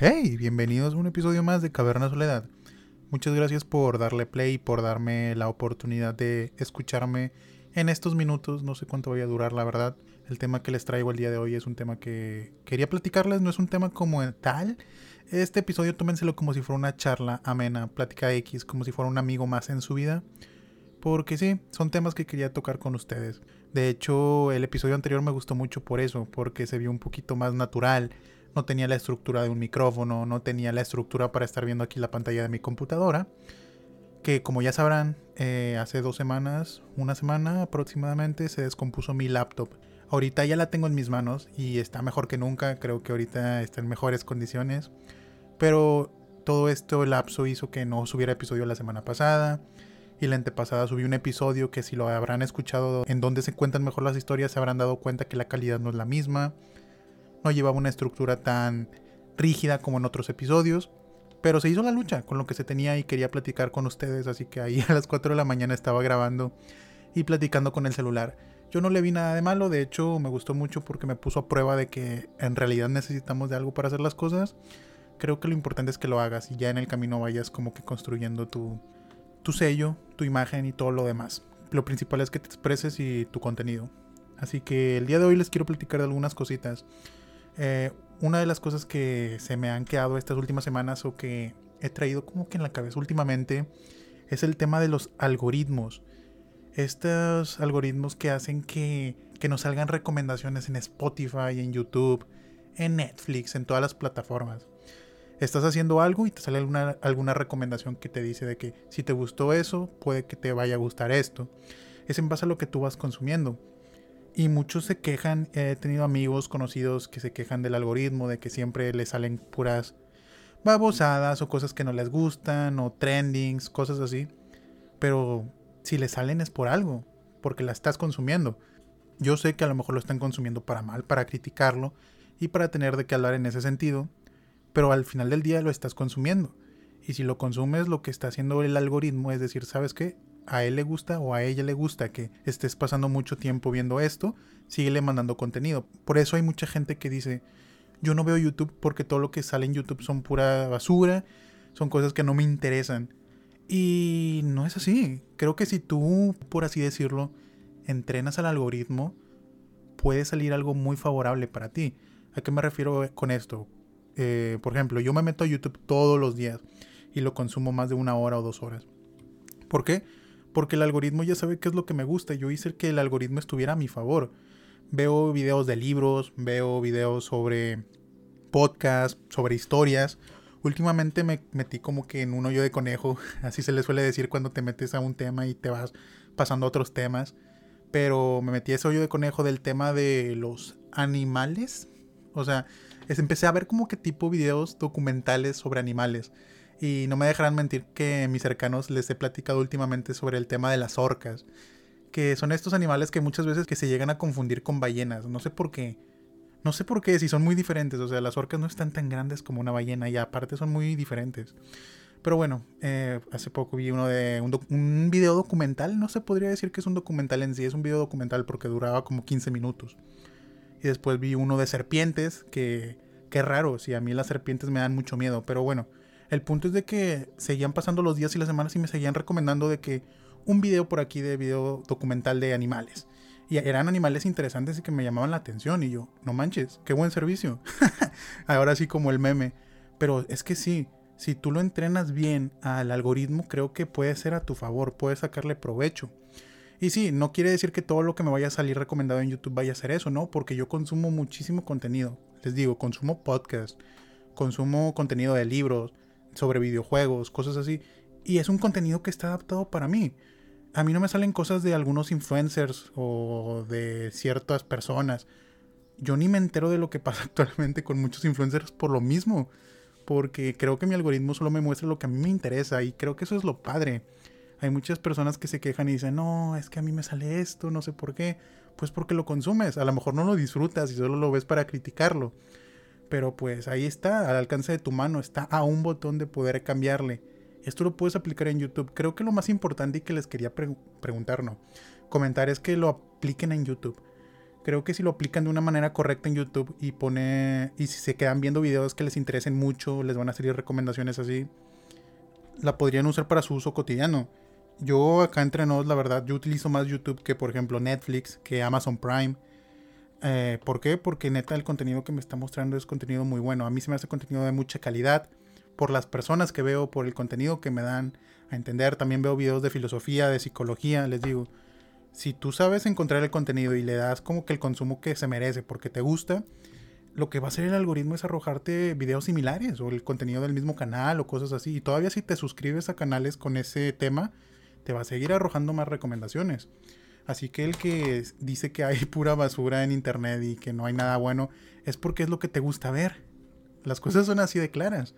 Hey, bienvenidos a un episodio más de Caverna Soledad. Muchas gracias por darle play y por darme la oportunidad de escucharme en estos minutos. No sé cuánto vaya a durar, la verdad. El tema que les traigo el día de hoy es un tema que quería platicarles, no es un tema como tal. Este episodio tómenselo como si fuera una charla amena, plática X, como si fuera un amigo más en su vida. Porque sí, son temas que quería tocar con ustedes. De hecho, el episodio anterior me gustó mucho por eso, porque se vio un poquito más natural. No tenía la estructura de un micrófono, no tenía la estructura para estar viendo aquí la pantalla de mi computadora. Que como ya sabrán, eh, hace dos semanas, una semana aproximadamente, se descompuso mi laptop. Ahorita ya la tengo en mis manos y está mejor que nunca. Creo que ahorita está en mejores condiciones. Pero todo esto lapso hizo que no subiera episodio la semana pasada. Y la antepasada subí un episodio que si lo habrán escuchado en donde se cuentan mejor las historias se habrán dado cuenta que la calidad no es la misma. No llevaba una estructura tan rígida como en otros episodios. Pero se hizo la lucha con lo que se tenía y quería platicar con ustedes. Así que ahí a las 4 de la mañana estaba grabando y platicando con el celular. Yo no le vi nada de malo, de hecho me gustó mucho porque me puso a prueba de que en realidad necesitamos de algo para hacer las cosas. Creo que lo importante es que lo hagas y ya en el camino vayas como que construyendo tu, tu sello, tu imagen y todo lo demás. Lo principal es que te expreses y tu contenido. Así que el día de hoy les quiero platicar de algunas cositas. Eh, una de las cosas que se me han quedado estas últimas semanas o que he traído como que en la cabeza últimamente es el tema de los algoritmos. Estos algoritmos que hacen que, que nos salgan recomendaciones en Spotify, en YouTube, en Netflix, en todas las plataformas estás haciendo algo y te sale alguna, alguna recomendación que te dice de que si te gustó eso, puede que te vaya a gustar esto. Es en base a lo que tú vas consumiendo. Y muchos se quejan, he tenido amigos conocidos que se quejan del algoritmo, de que siempre les salen puras babosadas o cosas que no les gustan o trendings, cosas así. Pero si les salen es por algo, porque la estás consumiendo. Yo sé que a lo mejor lo están consumiendo para mal, para criticarlo y para tener de qué hablar en ese sentido pero al final del día lo estás consumiendo. Y si lo consumes, lo que está haciendo el algoritmo es decir, ¿sabes qué? A él le gusta o a ella le gusta que estés pasando mucho tiempo viendo esto, síguele mandando contenido. Por eso hay mucha gente que dice, yo no veo YouTube porque todo lo que sale en YouTube son pura basura, son cosas que no me interesan. Y no es así. Creo que si tú, por así decirlo, entrenas al algoritmo, puede salir algo muy favorable para ti. ¿A qué me refiero con esto? Eh, por ejemplo, yo me meto a YouTube todos los días y lo consumo más de una hora o dos horas. ¿Por qué? Porque el algoritmo ya sabe qué es lo que me gusta. Yo hice que el algoritmo estuviera a mi favor. Veo videos de libros, veo videos sobre podcasts, sobre historias. Últimamente me metí como que en un hoyo de conejo, así se le suele decir cuando te metes a un tema y te vas pasando a otros temas. Pero me metí a ese hoyo de conejo del tema de los animales. O sea, empecé a ver como que tipo videos documentales sobre animales. Y no me dejarán mentir que mis cercanos les he platicado últimamente sobre el tema de las orcas. Que son estos animales que muchas veces que se llegan a confundir con ballenas. No sé por qué. No sé por qué, si son muy diferentes. O sea, las orcas no están tan grandes como una ballena y aparte son muy diferentes. Pero bueno, eh, hace poco vi uno de un, un, video documental. No se podría decir que es un documental en sí, es un video documental porque duraba como 15 minutos. Y después vi uno de serpientes, que qué raro, si a mí las serpientes me dan mucho miedo. Pero bueno, el punto es de que seguían pasando los días y las semanas y me seguían recomendando de que un video por aquí de video documental de animales. Y eran animales interesantes y que me llamaban la atención. Y yo, no manches, qué buen servicio. Ahora sí como el meme. Pero es que sí, si tú lo entrenas bien al algoritmo, creo que puede ser a tu favor, puedes sacarle provecho. Y sí, no quiere decir que todo lo que me vaya a salir recomendado en YouTube vaya a ser eso, ¿no? Porque yo consumo muchísimo contenido. Les digo, consumo podcast, consumo contenido de libros, sobre videojuegos, cosas así. Y es un contenido que está adaptado para mí. A mí no me salen cosas de algunos influencers o de ciertas personas. Yo ni me entero de lo que pasa actualmente con muchos influencers por lo mismo. Porque creo que mi algoritmo solo me muestra lo que a mí me interesa y creo que eso es lo padre. Hay muchas personas que se quejan y dicen, no, es que a mí me sale esto, no sé por qué. Pues porque lo consumes, a lo mejor no lo disfrutas y solo lo ves para criticarlo. Pero pues ahí está, al alcance de tu mano, está a un botón de poder cambiarle. Esto lo puedes aplicar en YouTube. Creo que lo más importante y que les quería preguntar, no, comentar es que lo apliquen en YouTube. Creo que si lo aplican de una manera correcta en YouTube y pone. Y si se quedan viendo videos que les interesen mucho, les van a salir recomendaciones así. La podrían usar para su uso cotidiano. Yo acá entre nos, la verdad, yo utilizo más YouTube que por ejemplo Netflix, que Amazon Prime. Eh, ¿Por qué? Porque neta el contenido que me está mostrando es contenido muy bueno. A mí se me hace contenido de mucha calidad. Por las personas que veo, por el contenido que me dan a entender. También veo videos de filosofía, de psicología, les digo si tú sabes encontrar el contenido y le das como que el consumo que se merece porque te gusta, lo que va a hacer el algoritmo es arrojarte videos similares o el contenido del mismo canal o cosas así. Y todavía si te suscribes a canales con ese tema, te va a seguir arrojando más recomendaciones. Así que el que dice que hay pura basura en internet y que no hay nada bueno, es porque es lo que te gusta ver. Las cosas son así de claras.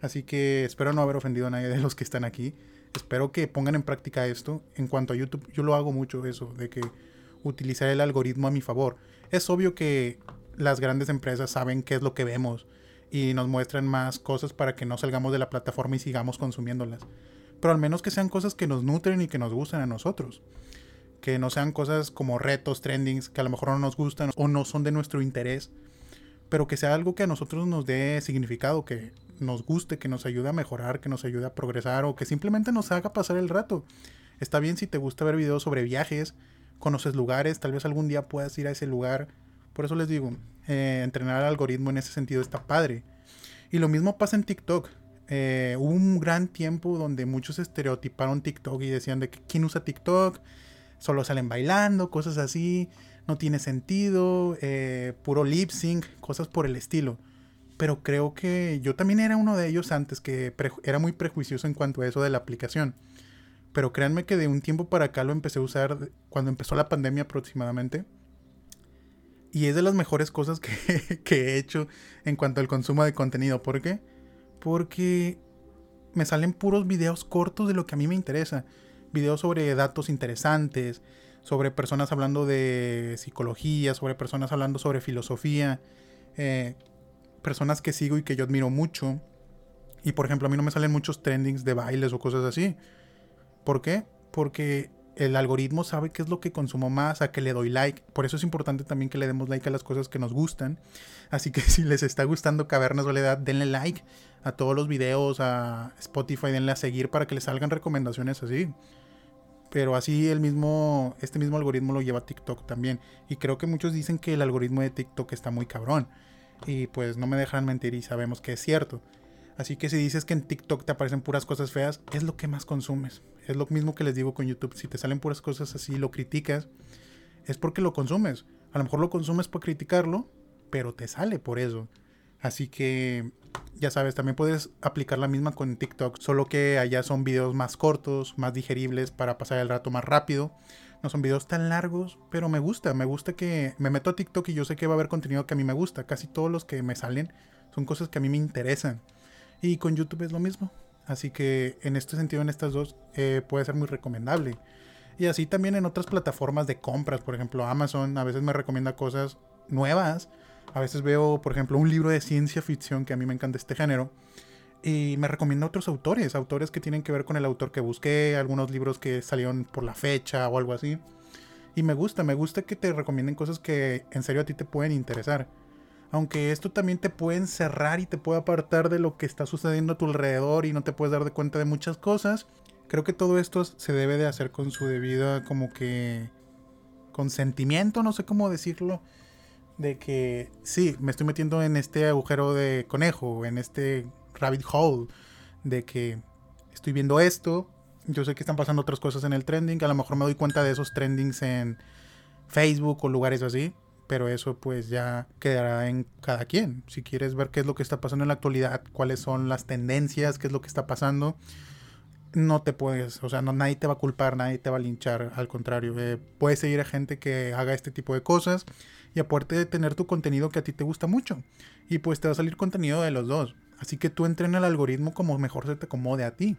Así que espero no haber ofendido a nadie de los que están aquí espero que pongan en práctica esto. En cuanto a YouTube, yo lo hago mucho eso, de que utilizar el algoritmo a mi favor. Es obvio que las grandes empresas saben qué es lo que vemos y nos muestran más cosas para que no salgamos de la plataforma y sigamos consumiéndolas. Pero al menos que sean cosas que nos nutren y que nos gusten a nosotros. Que no sean cosas como retos, trendings, que a lo mejor no nos gustan o no son de nuestro interés. Pero que sea algo que a nosotros nos dé significado, que nos guste, que nos ayude a mejorar, que nos ayude a progresar o que simplemente nos haga pasar el rato. Está bien si te gusta ver videos sobre viajes, conoces lugares, tal vez algún día puedas ir a ese lugar. Por eso les digo, eh, entrenar al algoritmo en ese sentido está padre. Y lo mismo pasa en TikTok. Eh, hubo un gran tiempo donde muchos estereotiparon TikTok y decían de que quién usa TikTok, solo salen bailando, cosas así, no tiene sentido, eh, puro lip sync, cosas por el estilo pero creo que yo también era uno de ellos antes que era muy prejuicioso en cuanto a eso de la aplicación. Pero créanme que de un tiempo para acá lo empecé a usar cuando empezó la pandemia aproximadamente. Y es de las mejores cosas que, que he hecho en cuanto al consumo de contenido. ¿Por qué? Porque me salen puros videos cortos de lo que a mí me interesa. Videos sobre datos interesantes, sobre personas hablando de psicología, sobre personas hablando sobre filosofía. Eh, personas que sigo y que yo admiro mucho. Y por ejemplo, a mí no me salen muchos trendings de bailes o cosas así. ¿Por qué? Porque el algoritmo sabe qué es lo que consumo más, a qué le doy like. Por eso es importante también que le demos like a las cosas que nos gustan. Así que si les está gustando Caverna Soledad, denle like a todos los videos, a Spotify, denle a seguir para que les salgan recomendaciones así. Pero así el mismo, este mismo algoritmo lo lleva TikTok también. Y creo que muchos dicen que el algoritmo de TikTok está muy cabrón. Y pues no me dejan mentir y sabemos que es cierto. Así que si dices que en TikTok te aparecen puras cosas feas, es lo que más consumes. Es lo mismo que les digo con YouTube. Si te salen puras cosas así lo criticas, es porque lo consumes. A lo mejor lo consumes por criticarlo, pero te sale por eso. Así que ya sabes, también puedes aplicar la misma con TikTok, solo que allá son videos más cortos, más digeribles para pasar el rato más rápido. No son videos tan largos, pero me gusta, me gusta que me meto a TikTok y yo sé que va a haber contenido que a mí me gusta. Casi todos los que me salen son cosas que a mí me interesan. Y con YouTube es lo mismo. Así que en este sentido, en estas dos, eh, puede ser muy recomendable. Y así también en otras plataformas de compras, por ejemplo Amazon, a veces me recomienda cosas nuevas. A veces veo, por ejemplo, un libro de ciencia ficción que a mí me encanta este género y me recomienda otros autores, autores que tienen que ver con el autor que busqué, algunos libros que salieron por la fecha o algo así. Y me gusta, me gusta que te recomienden cosas que en serio a ti te pueden interesar. Aunque esto también te puede encerrar y te puede apartar de lo que está sucediendo a tu alrededor y no te puedes dar de cuenta de muchas cosas. Creo que todo esto se debe de hacer con su debida como que consentimiento, no sé cómo decirlo. De que sí, me estoy metiendo en este agujero de conejo, en este rabbit hole de que estoy viendo esto, yo sé que están pasando otras cosas en el trending, a lo mejor me doy cuenta de esos trendings en Facebook o lugares así, pero eso pues ya quedará en cada quien. Si quieres ver qué es lo que está pasando en la actualidad, cuáles son las tendencias, qué es lo que está pasando, no te puedes, o sea, no, nadie te va a culpar, nadie te va a linchar, al contrario, eh, puedes seguir a gente que haga este tipo de cosas y aparte de tener tu contenido que a ti te gusta mucho y pues te va a salir contenido de los dos. Así que tú entrena el algoritmo como mejor se te acomode a ti.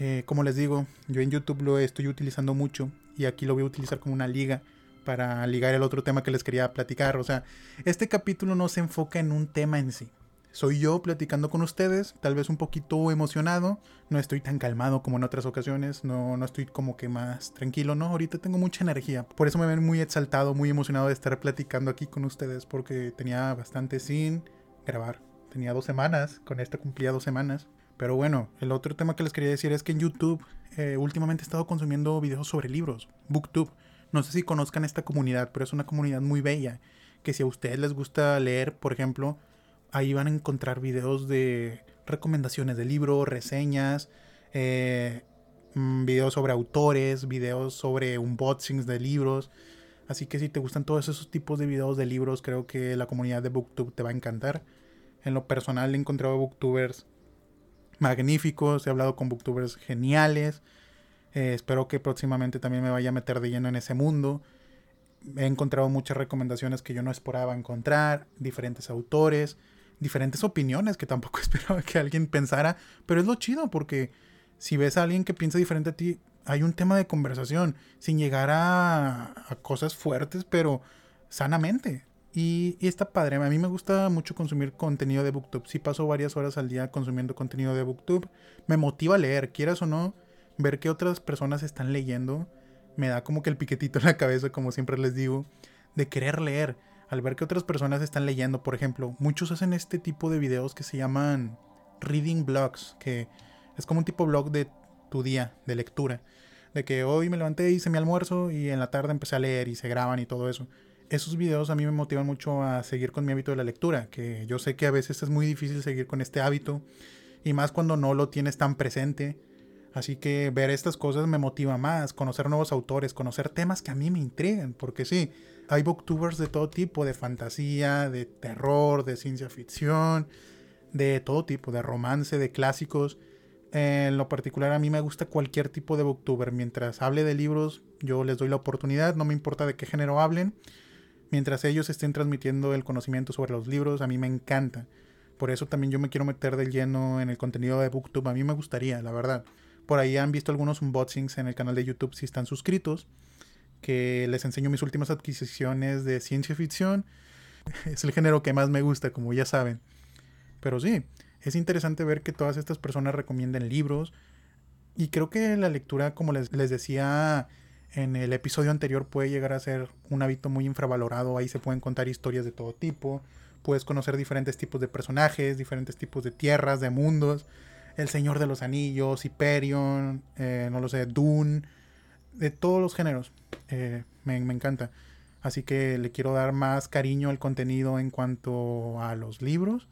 Eh, como les digo, yo en YouTube lo estoy utilizando mucho y aquí lo voy a utilizar como una liga para ligar el otro tema que les quería platicar. O sea, este capítulo no se enfoca en un tema en sí. Soy yo platicando con ustedes, tal vez un poquito emocionado, no estoy tan calmado como en otras ocasiones, no, no estoy como que más tranquilo, no, ahorita tengo mucha energía, por eso me ven muy exaltado, muy emocionado de estar platicando aquí con ustedes, porque tenía bastante sin grabar, tenía dos semanas, con esta cumplía dos semanas, pero bueno, el otro tema que les quería decir es que en YouTube eh, últimamente he estado consumiendo videos sobre libros, Booktube, no sé si conozcan esta comunidad, pero es una comunidad muy bella, que si a ustedes les gusta leer, por ejemplo, ahí van a encontrar videos de recomendaciones de libros, reseñas, eh, mm, videos sobre autores, videos sobre unboxings de libros. Así que si te gustan todos esos tipos de videos de libros, creo que la comunidad de Booktube te va a encantar. En lo personal he encontrado booktubers magníficos, he hablado con booktubers geniales. Eh, espero que próximamente también me vaya a meter de lleno en ese mundo. He encontrado muchas recomendaciones que yo no esperaba encontrar, diferentes autores diferentes opiniones que tampoco esperaba que alguien pensara, pero es lo chido porque si ves a alguien que piensa diferente a ti, hay un tema de conversación sin llegar a, cosas fuertes, pero sanamente. Y, está padre. A mí me gusta mucho consumir contenido de Booktube. Si paso varias horas al día consumiendo contenido de Booktube, me motiva a leer, quieras o no, ver que otras personas están leyendo. Me da como que el piquetito en la cabeza, como siempre les digo, de querer leer al ver que otras personas están leyendo, por ejemplo, muchos hacen este tipo de videos que se llaman reading blogs, que es como un tipo blog de tu día, de lectura. De que hoy me levanté, hice mi almuerzo y en la tarde empecé a leer y se graban y todo eso. Esos videos a mí me motivan mucho a seguir con mi hábito de la lectura, que yo sé que a veces es muy difícil seguir con este hábito y más cuando no lo tienes tan presente. Así que ver estas cosas me motiva más, conocer nuevos autores, conocer temas que a mí me intrigan, porque sí, hay booktubers de todo tipo, de fantasía, de terror, de ciencia ficción, de todo tipo, de romance, de clásicos. En lo particular a mí me gusta cualquier tipo de booktuber. Mientras hable de libros, yo les doy la oportunidad, no me importa de qué género hablen. Mientras ellos estén transmitiendo el conocimiento sobre los libros, a mí me encanta. Por eso también yo me quiero meter de lleno en el contenido de Booktube. A mí me gustaría, la verdad. Por ahí han visto algunos unboxings en el canal de YouTube si están suscritos que les enseño mis últimas adquisiciones de ciencia ficción. Es el género que más me gusta, como ya saben. Pero sí, es interesante ver que todas estas personas recomienden libros. Y creo que la lectura, como les, les decía en el episodio anterior, puede llegar a ser un hábito muy infravalorado. Ahí se pueden contar historias de todo tipo. Puedes conocer diferentes tipos de personajes, diferentes tipos de tierras, de mundos. El Señor de los Anillos, Hyperion, eh, no lo sé, Dune de todos los géneros. Eh, me, encanta. Así que le quiero dar más cariño al contenido en cuanto a los libros.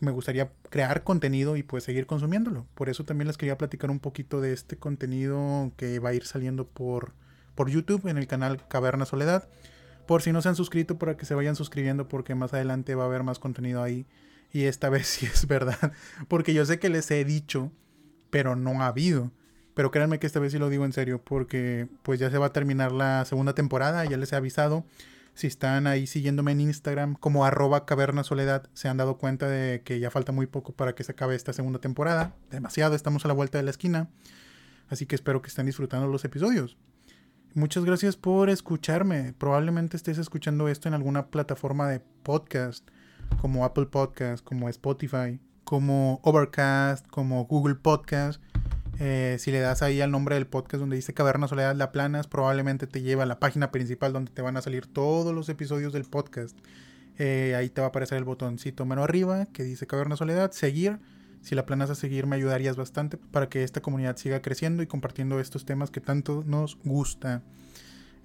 Me gustaría crear contenido y pues seguir consumiéndolo. Por eso también les quería platicar un poquito de este contenido que va a ir saliendo por, por YouTube en el canal Caverna Soledad. Por si no se han suscrito, para que se vayan suscribiendo porque más adelante va a haber más contenido ahí. Y esta vez sí es verdad. Porque yo sé que les he dicho, pero no ha habido. Pero créanme que esta vez sí lo digo en serio, porque pues ya se va a terminar la segunda temporada, ya les he avisado. Si están ahí siguiéndome en Instagram como arroba caverna soledad, se han dado cuenta de que ya falta muy poco para que se acabe esta segunda temporada. Demasiado, estamos a la vuelta de la esquina. Así que espero que estén disfrutando los episodios. Muchas gracias por escucharme. Probablemente estés escuchando esto en alguna plataforma de podcast, como Apple Podcast, como Spotify, como Overcast, como Google Podcast. Eh, si le das ahí al nombre del podcast donde dice Caverna Soledad La Planas, probablemente te lleva a la página principal donde te van a salir todos los episodios del podcast. Eh, ahí te va a aparecer el botoncito menos arriba que dice Caverna Soledad, seguir. Si la planas a seguir me ayudarías bastante para que esta comunidad siga creciendo y compartiendo estos temas que tanto nos gusta.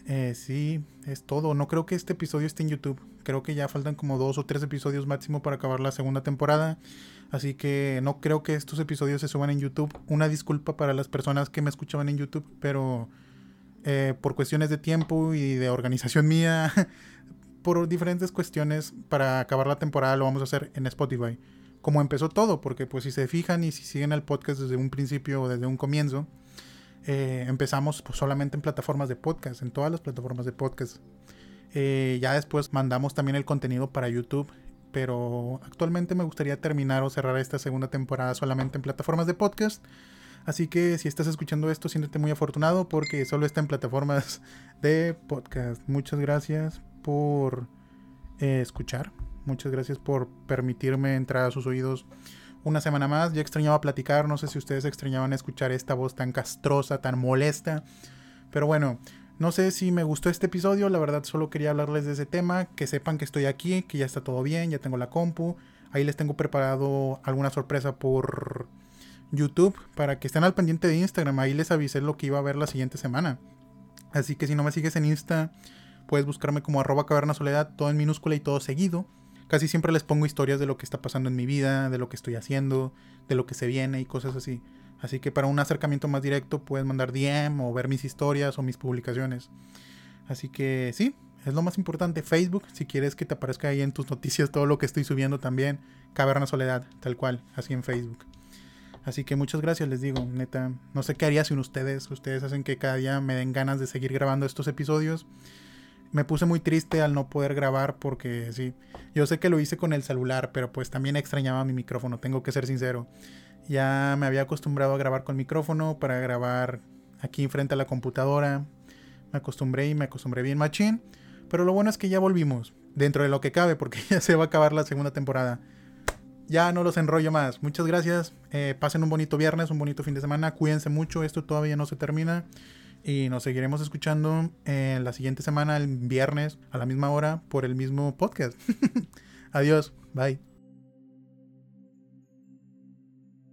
Eh, sí, es todo. No creo que este episodio esté en YouTube. Creo que ya faltan como dos o tres episodios máximo para acabar la segunda temporada. Así que no creo que estos episodios se suban en YouTube. Una disculpa para las personas que me escuchaban en YouTube, pero eh, por cuestiones de tiempo y de organización mía, por diferentes cuestiones, para acabar la temporada lo vamos a hacer en Spotify. Como empezó todo, porque pues si se fijan y si siguen el podcast desde un principio o desde un comienzo, eh, empezamos pues, solamente en plataformas de podcast, en todas las plataformas de podcast. Eh, ya después mandamos también el contenido para YouTube pero actualmente me gustaría terminar o cerrar esta segunda temporada solamente en plataformas de podcast. Así que si estás escuchando esto, siéntete muy afortunado porque solo está en plataformas de podcast. Muchas gracias por eh, escuchar. Muchas gracias por permitirme entrar a sus oídos una semana más. Ya extrañaba platicar, no sé si ustedes extrañaban escuchar esta voz tan castrosa, tan molesta. Pero bueno, no sé si me gustó este episodio, la verdad solo quería hablarles de ese tema, que sepan que estoy aquí, que ya está todo bien, ya tengo la compu. Ahí les tengo preparado alguna sorpresa por YouTube para que estén al pendiente de Instagram. Ahí les avisé lo que iba a ver la siguiente semana. Así que si no me sigues en Insta, puedes buscarme como arroba caverna soledad, todo en minúscula y todo seguido. Casi siempre les pongo historias de lo que está pasando en mi vida, de lo que estoy haciendo, de lo que se viene y cosas así. Así que para un acercamiento más directo puedes mandar DM o ver mis historias o mis publicaciones. Así que sí, es lo más importante. Facebook, si quieres que te aparezca ahí en tus noticias todo lo que estoy subiendo también. Caverna Soledad, tal cual, así en Facebook. Así que muchas gracias, les digo, neta. No sé qué haría sin ustedes. Ustedes hacen que cada día me den ganas de seguir grabando estos episodios. Me puse muy triste al no poder grabar porque sí, yo sé que lo hice con el celular, pero pues también extrañaba mi micrófono, tengo que ser sincero. Ya me había acostumbrado a grabar con micrófono para grabar aquí frente a la computadora. Me acostumbré y me acostumbré bien machín. Pero lo bueno es que ya volvimos, dentro de lo que cabe, porque ya se va a acabar la segunda temporada ya no los enrollo más. Muchas gracias. Eh, pasen un bonito viernes, un bonito fin de semana. Cuídense mucho. Esto todavía no se termina. Y nos seguiremos escuchando en la siguiente semana, el viernes, a la misma hora, por el mismo podcast. Adiós. Bye.